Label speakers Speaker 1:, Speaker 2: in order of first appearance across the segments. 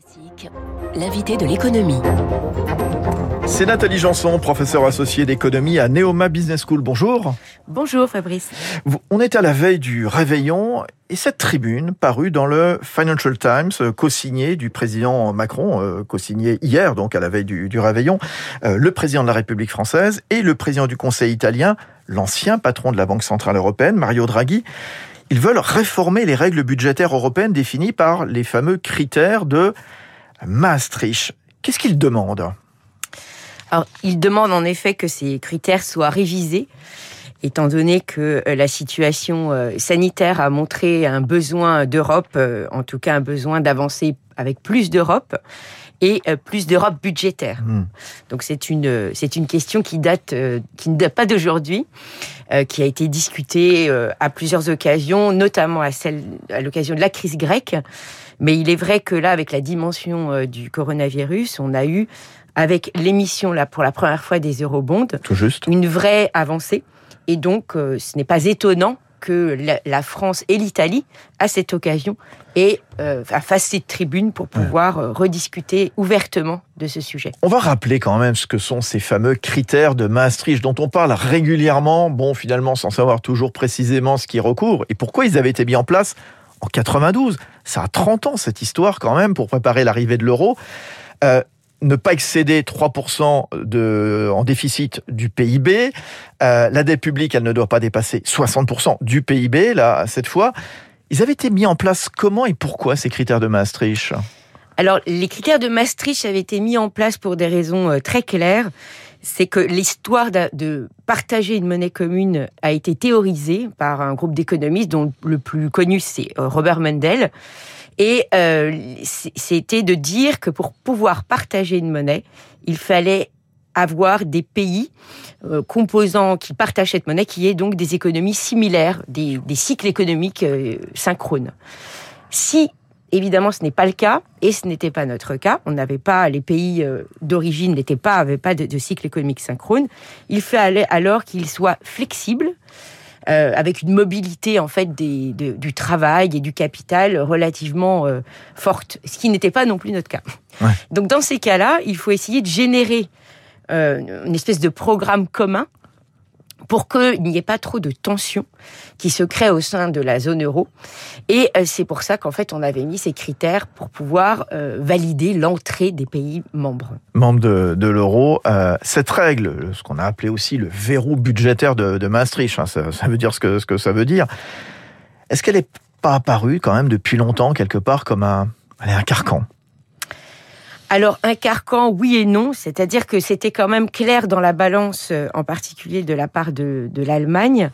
Speaker 1: Classique, l'invité de l'économie.
Speaker 2: C'est Nathalie Janson, professeure associée d'économie à Neoma Business School. Bonjour.
Speaker 3: Bonjour Fabrice.
Speaker 2: On est à la veille du réveillon et cette tribune parue dans le Financial Times, euh, co-signée du président Macron, euh, co-signée hier, donc à la veille du, réveillon, euh, le président de la République française et le président du Conseil italien, l'ancien patron de la Banque Centrale Européenne, Mario Draghi. Ils veulent réformer les règles budgétaires européennes définies par les fameux critères de Maastricht. Qu'est-ce qu'ils demandent?
Speaker 3: Alors, ils demandent en effet que ces critères soient révisés étant donné que euh, la situation euh, sanitaire a montré un besoin d'Europe, euh, en tout cas un besoin d'avancer avec plus d'Europe et plus d'Europe budgétaire. Hmm. Donc c'est une c'est une question qui date qui ne date pas d'aujourd'hui, qui a été discutée à plusieurs occasions, notamment à celle à l'occasion de la crise grecque. Mais il est vrai que là, avec la dimension du coronavirus, on a eu avec l'émission là pour la première fois des eurobonds,
Speaker 2: Tout juste.
Speaker 3: une vraie avancée. Et donc, euh, ce n'est pas étonnant que la, France et l'Italie, à cette occasion, aient euh, fassent cette tribune pour pouvoir euh, rediscuter ouvertement de ce sujet.
Speaker 2: On va rappeler quand même ce que sont ces fameux critères de Maastricht dont on parle régulièrement, bon, finalement, sans savoir toujours précisément ce qui recourt et pourquoi ils avaient été mis en place en 92. Ça a 30 ans, cette histoire, quand même, pour préparer l'arrivée de l'euro. Euh, ne pas excéder 3% de, en déficit du PIB. Euh, la dette publique, elle ne doit pas dépasser 60% du PIB, là, cette fois. Ils avaient été mis en place comment et pourquoi ces critères de Maastricht?
Speaker 3: Alors, les critères de Maastricht avaient été mis en place pour des raisons euh, très claires. C'est que l'histoire de partager une monnaie commune a été théorisée par un groupe d'économistes dont le plus connu c'est euh, Robert Mendel. Et euh, c'était de dire que pour pouvoir partager une monnaie, il fallait avoir des pays euh, composants qui partagent cette monnaie, qui est donc des économies similaires, des, des cycles économiques euh, synchrones. Si Évidemment, ce n'est pas le cas, et ce n'était pas notre cas. On n'avait pas, les pays euh, d'origine n'étaient pas, avaient pas de, de, cycle économique synchrone. Il fallait alors qu'ils soient flexibles, euh, avec une mobilité en fait des, du travail et du capital relativement euh, forte, ce qui n'était pas non plus notre cas. Donc dans ces cas-là, il faut essayer de générer euh, une espèce de programme commun pour qu'il n'y ait pas trop de tensions qui se créent au sein de la zone euro. Et euh, c'est pour ça qu'en fait, on avait mis ces critères pour pouvoir euh, valider l'entrée des pays membres.
Speaker 2: Membres de, l'euro. Euh, cette règle, ce qu'on a appelé aussi le verrou budgétaire de, Maastricht, hein, ça, veut dire ce que, ce que ça veut dire. Est-ce qu'elle n'est pas apparue quand même depuis longtemps quelque part comme un, un carcan?
Speaker 3: Alors un carcan, oui et non, c'est-à-dire que c'était quand même clair dans la balance, euh, en particulier de la part de, de l'Allemagne,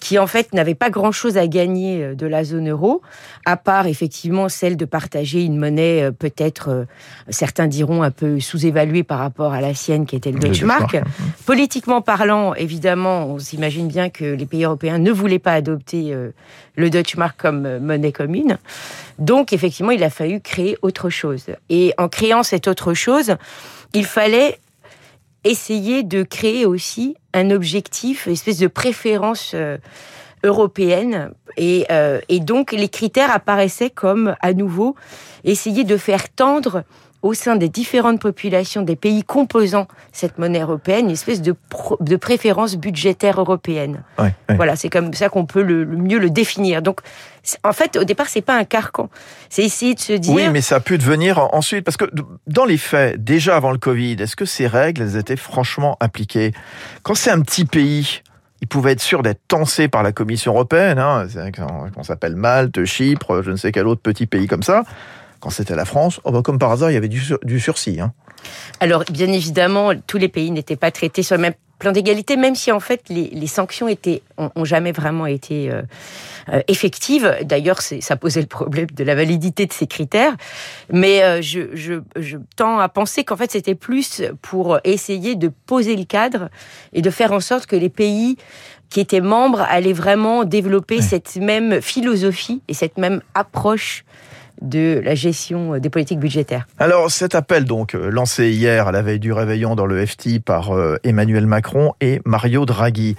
Speaker 3: qui en fait n'avait pas grand-chose à gagner euh, de la zone euro, à part effectivement celle de partager une monnaie euh, peut-être, euh, certains diront, un peu sous-évaluée par rapport à la sienne qui était le Deutschmark. Politiquement parlant, évidemment, on s'imagine bien que les pays européens ne voulaient pas adopter le Deutschmark comme monnaie commune. Donc effectivement, il a fallu créer autre chose. Et en créant cette autre chose, il fallait essayer de créer aussi un objectif, une espèce de préférence euh, européenne. Et, euh, et donc les critères apparaissaient comme à nouveau essayer de faire tendre au sein des différentes populations des pays composant cette monnaie européenne, une espèce de, de préférence budgétaire européenne. Voilà, c'est comme ça qu'on peut le, mieux le définir. Donc, en fait, au départ, c'est pas un carcan. C'est essayer de se dire.
Speaker 2: Oui, mais ça a pu devenir ensuite, parce que dans les faits, déjà avant le Covid, est-ce que ces règles, elles étaient franchement appliquées? Quand c'est un petit pays, il pouvait être sûr d'être tensé par la Commission européenne. Hein, on s'appelle Malte, Chypre, je ne sais quel autre petit pays comme ça. Quand c'était la France, oh bah, comme par hasard, il y avait du, du sursis. Hein.
Speaker 3: Alors, bien évidemment, tous les pays n'étaient pas traités sur le même plan d'égalité, même si en fait les, les sanctions étaient ont, jamais vraiment été euh, euh effectives. D'ailleurs, ça posait le problème de la validité de ces critères. Mais euh, je, je, je, tends à penser qu'en fait c'était plus pour essayer de poser le cadre et de faire en sorte que les pays qui étaient membres allaient vraiment développer cette même philosophie et cette même approche de la gestion des politiques budgétaires.
Speaker 2: Alors cet appel donc euh, lancé hier à la veille du réveillon dans le FT par euh, Emmanuel Macron et Mario Draghi.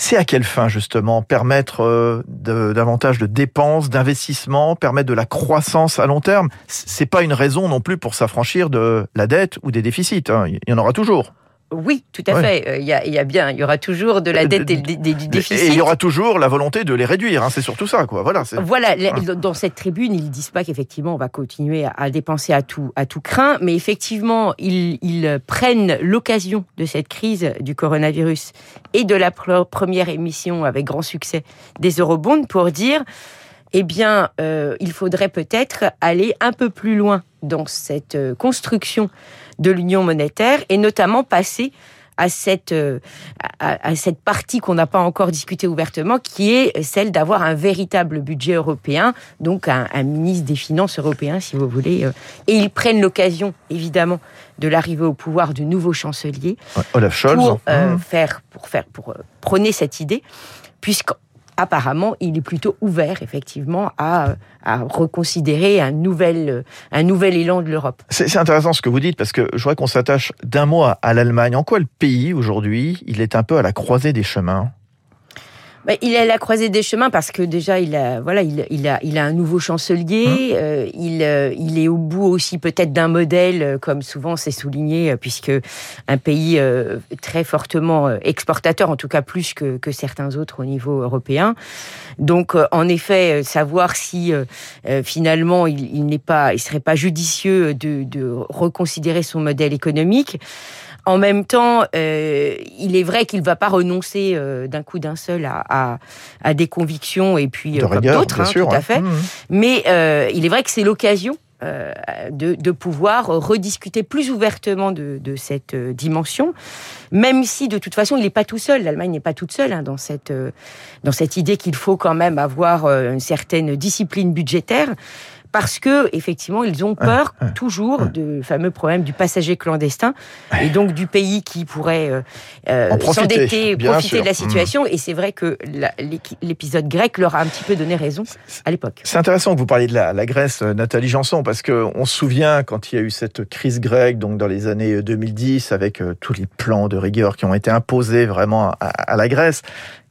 Speaker 2: C'est à quelle fin justement Permettre euh, davantage de dépenses, d'investissements, permettre de la croissance à long terme? C'est pas une raison non plus pour s'affranchir de la dette ou des déficits. Hein. Il y en aura toujours.
Speaker 3: Oui, tout à fait. Euh, il y, a, bien, il y aura toujours de la euh, dette et du déficit.
Speaker 2: Et il y aura toujours la volonté de les réduire. Hein, c'est surtout ça, quoi. Voilà.
Speaker 3: Voilà. Dans cette tribune, ils disent pas qu'effectivement on va continuer à, dépenser à tout à tout craint, mais effectivement ils, ils prennent l'occasion de cette crise du coronavirus et de la première émission avec grand succès des eurobonds pour dire eh bien, euh, il faudrait peut-être aller un peu plus loin dans cette construction de l'union monétaire et notamment passer à cette, euh, à, cette partie qu'on n'a pas encore discutée ouvertement, qui est celle d'avoir un véritable budget européen, donc un, ministre des Finances européen, si vous voulez. Euh. Et ils prennent l'occasion, évidemment, de l'arrivée au pouvoir du nouveau chancelier
Speaker 2: Olaf Scholz.
Speaker 3: pour euh, mmh. faire, pour faire, pour prôner cette idée, puisque apparemment, il est plutôt ouvert, effectivement, à, reconsidérer un nouvel, un nouvel élan de l'Europe.
Speaker 2: C'est intéressant ce que vous dites, parce que je voudrais qu'on s'attache d'un mot à l'Allemagne. En quoi le pays, aujourd'hui, il est un peu à la croisée des chemins?
Speaker 3: Bah, il est à la croisée des chemins parce que déjà il a voilà il, il a il a un nouveau chancelier. Hein euh, il euh, il est au bout aussi peut-être d'un modèle euh, comme souvent c'est souligné puisque un pays très fortement exportateur en tout cas plus que que certains autres au niveau européen. Donc en effet savoir si finalement il, il n'est pas il serait pas judicieux de de reconsidérer son modèle économique. En même temps, euh, il est vrai qu'il ne va pas renoncer euh, d'un coup d'un seul à, des convictions et puis euh, comme d'autres, hein, tout à fait. Mmh, mmh. Mais il est vrai que c'est l'occasion de, pouvoir rediscuter plus ouvertement de, cette dimension, même si de toute façon il n'est pas tout seul. L'Allemagne n'est pas toute seule hein, dans cette dans cette idée qu'il faut quand même avoir une certaine discipline budgétaire parce que effectivement ils ont peur toujours du fameux problème du passager clandestin et donc du pays qui pourrait euh, euh s'endetter, profiter de la situation. Mm. Et c'est vrai que l'épisode grec leur a un petit peu donné raison à l'époque.
Speaker 2: C'est intéressant que vous parliez de la, Grèce, euh, Nathalie Janson, parce que on se souvient quand il y a eu cette crise grecque, donc dans les années 2010, avec tous les plans de rigueur qui ont été imposés vraiment à la Grèce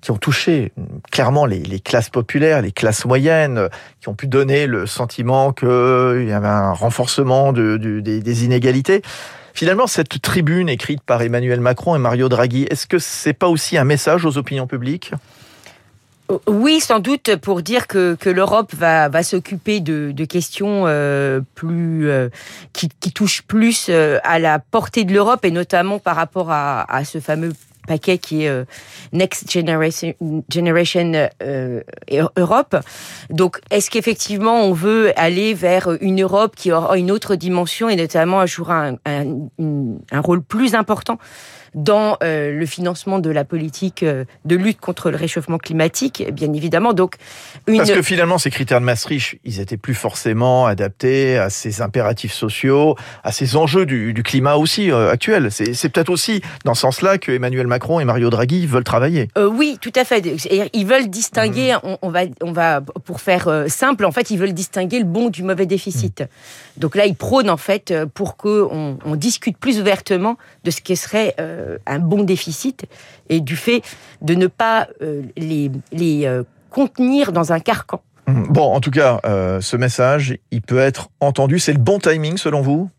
Speaker 2: qui ont touché clairement les, classes populaires, les classes moyennes, qui ont pu donner le sentiment qu'il y avait un renforcement de, des, inégalités. Finalement, cette tribune écrite par Emmanuel Macron et Mario Draghi, est-ce que c'est pas aussi un message aux opinions publiques?
Speaker 3: Oui, sans doute pour dire que, l'Europe va, s'occuper de, questions euh, plus euh, qui, touchent plus euh, à la portée de l'Europe et notamment par rapport à ce fameux paquet qui est euh, Next Generation, euh, Europe. Donc, est-ce qu'effectivement on veut aller vers une Europe qui aura une autre dimension et notamment jouera un, rôle plus important dans euh, le financement de la politique de lutte contre le réchauffement climatique, bien évidemment. Donc,
Speaker 2: une... Parce que finalement, ces critères de Maastricht, ils étaient plus forcément adaptés à ces impératifs sociaux, à ces enjeux du, du climat aussi euh, actuel. C'est peut-être aussi dans ce sens-là que Emmanuel Macron et Mario Draghi veulent travailler.
Speaker 3: oui, tout à fait. Ils veulent distinguer, mmh. on, va, on va, pour faire simple, en fait, ils veulent distinguer le bon du mauvais déficit. Mmh. Donc là, ils prônent en fait pour qu'on on discute plus ouvertement de ce qui serait euh, un bon déficit et du fait de ne pas euh, les, les euh, contenir dans un carcan.
Speaker 2: Mmh. Bon, en tout cas, ce message, il peut être entendu. C'est le bon timing selon vous?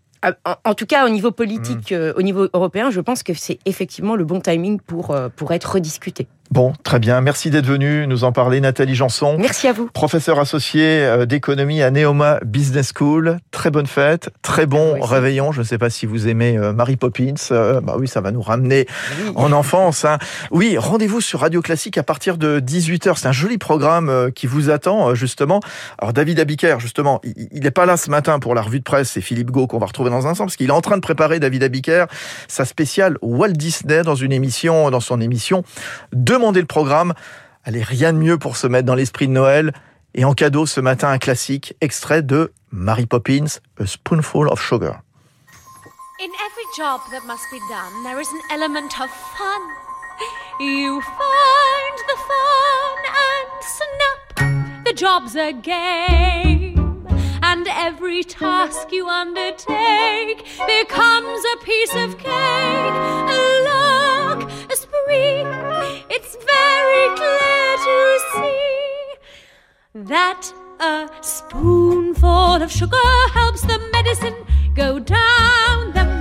Speaker 3: En, tout cas, au niveau politique, mmh. au niveau européen, je pense que c'est effectivement le bon timing pour, pour être rediscuté.
Speaker 2: Bon, très bien. Merci d'être venu nous en parler, Nathalie Janson.
Speaker 3: Merci à vous.
Speaker 2: Professeur associé euh, d'économie à Neoma Business School. Très bonne fête, très bon réveillon. Je ne sais pas si vous aimez euh, Mary Poppins. Euh, bah oui, ça va nous ramener en enfance. Hein. Oui, rendez-vous sur Radio Classique à partir de 18h. C'est un joli programme qui vous attend, justement. Alors, David Abiker, justement, il n'est pas là ce matin pour la revue de presse. C'est Philippe Gau qu'on va retrouver dans un instant, parce qu'il est en train de préparer, David Abiker, sa spéciale Walt Disney dans une émission, dans son émission de Le programme. Allez, rien de mieux pour se mettre dans l'esprit de Noël. Et en cadeau ce matin, un classique, extrait de Mary Poppins, A Spoonful of Sugar. In every job that must be done, there is an element of fun. You find the fun the job's a game. And every task you undertake becomes a piece of cake. clear to see
Speaker 4: that a spoonful of sugar helps the medicine go down the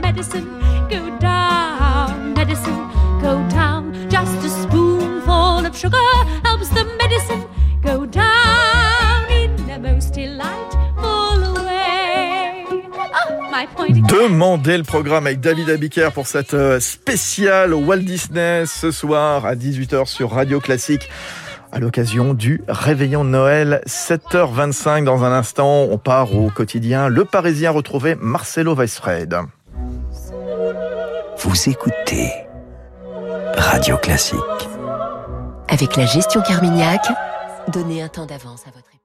Speaker 2: Demandez le programme avec David Abiker pour cette euh, spéciale Walt Disney ce soir à 18h sur Radio Classique à l'occasion du réveillon de Noël 7h25 dans un instant on part au quotidien. Le Parisien retrouvé Marcelo Weisfred
Speaker 5: Vous écoutez Radio Classique.
Speaker 1: Avec la gestion Carmignac, donnez un temps d'avance à votre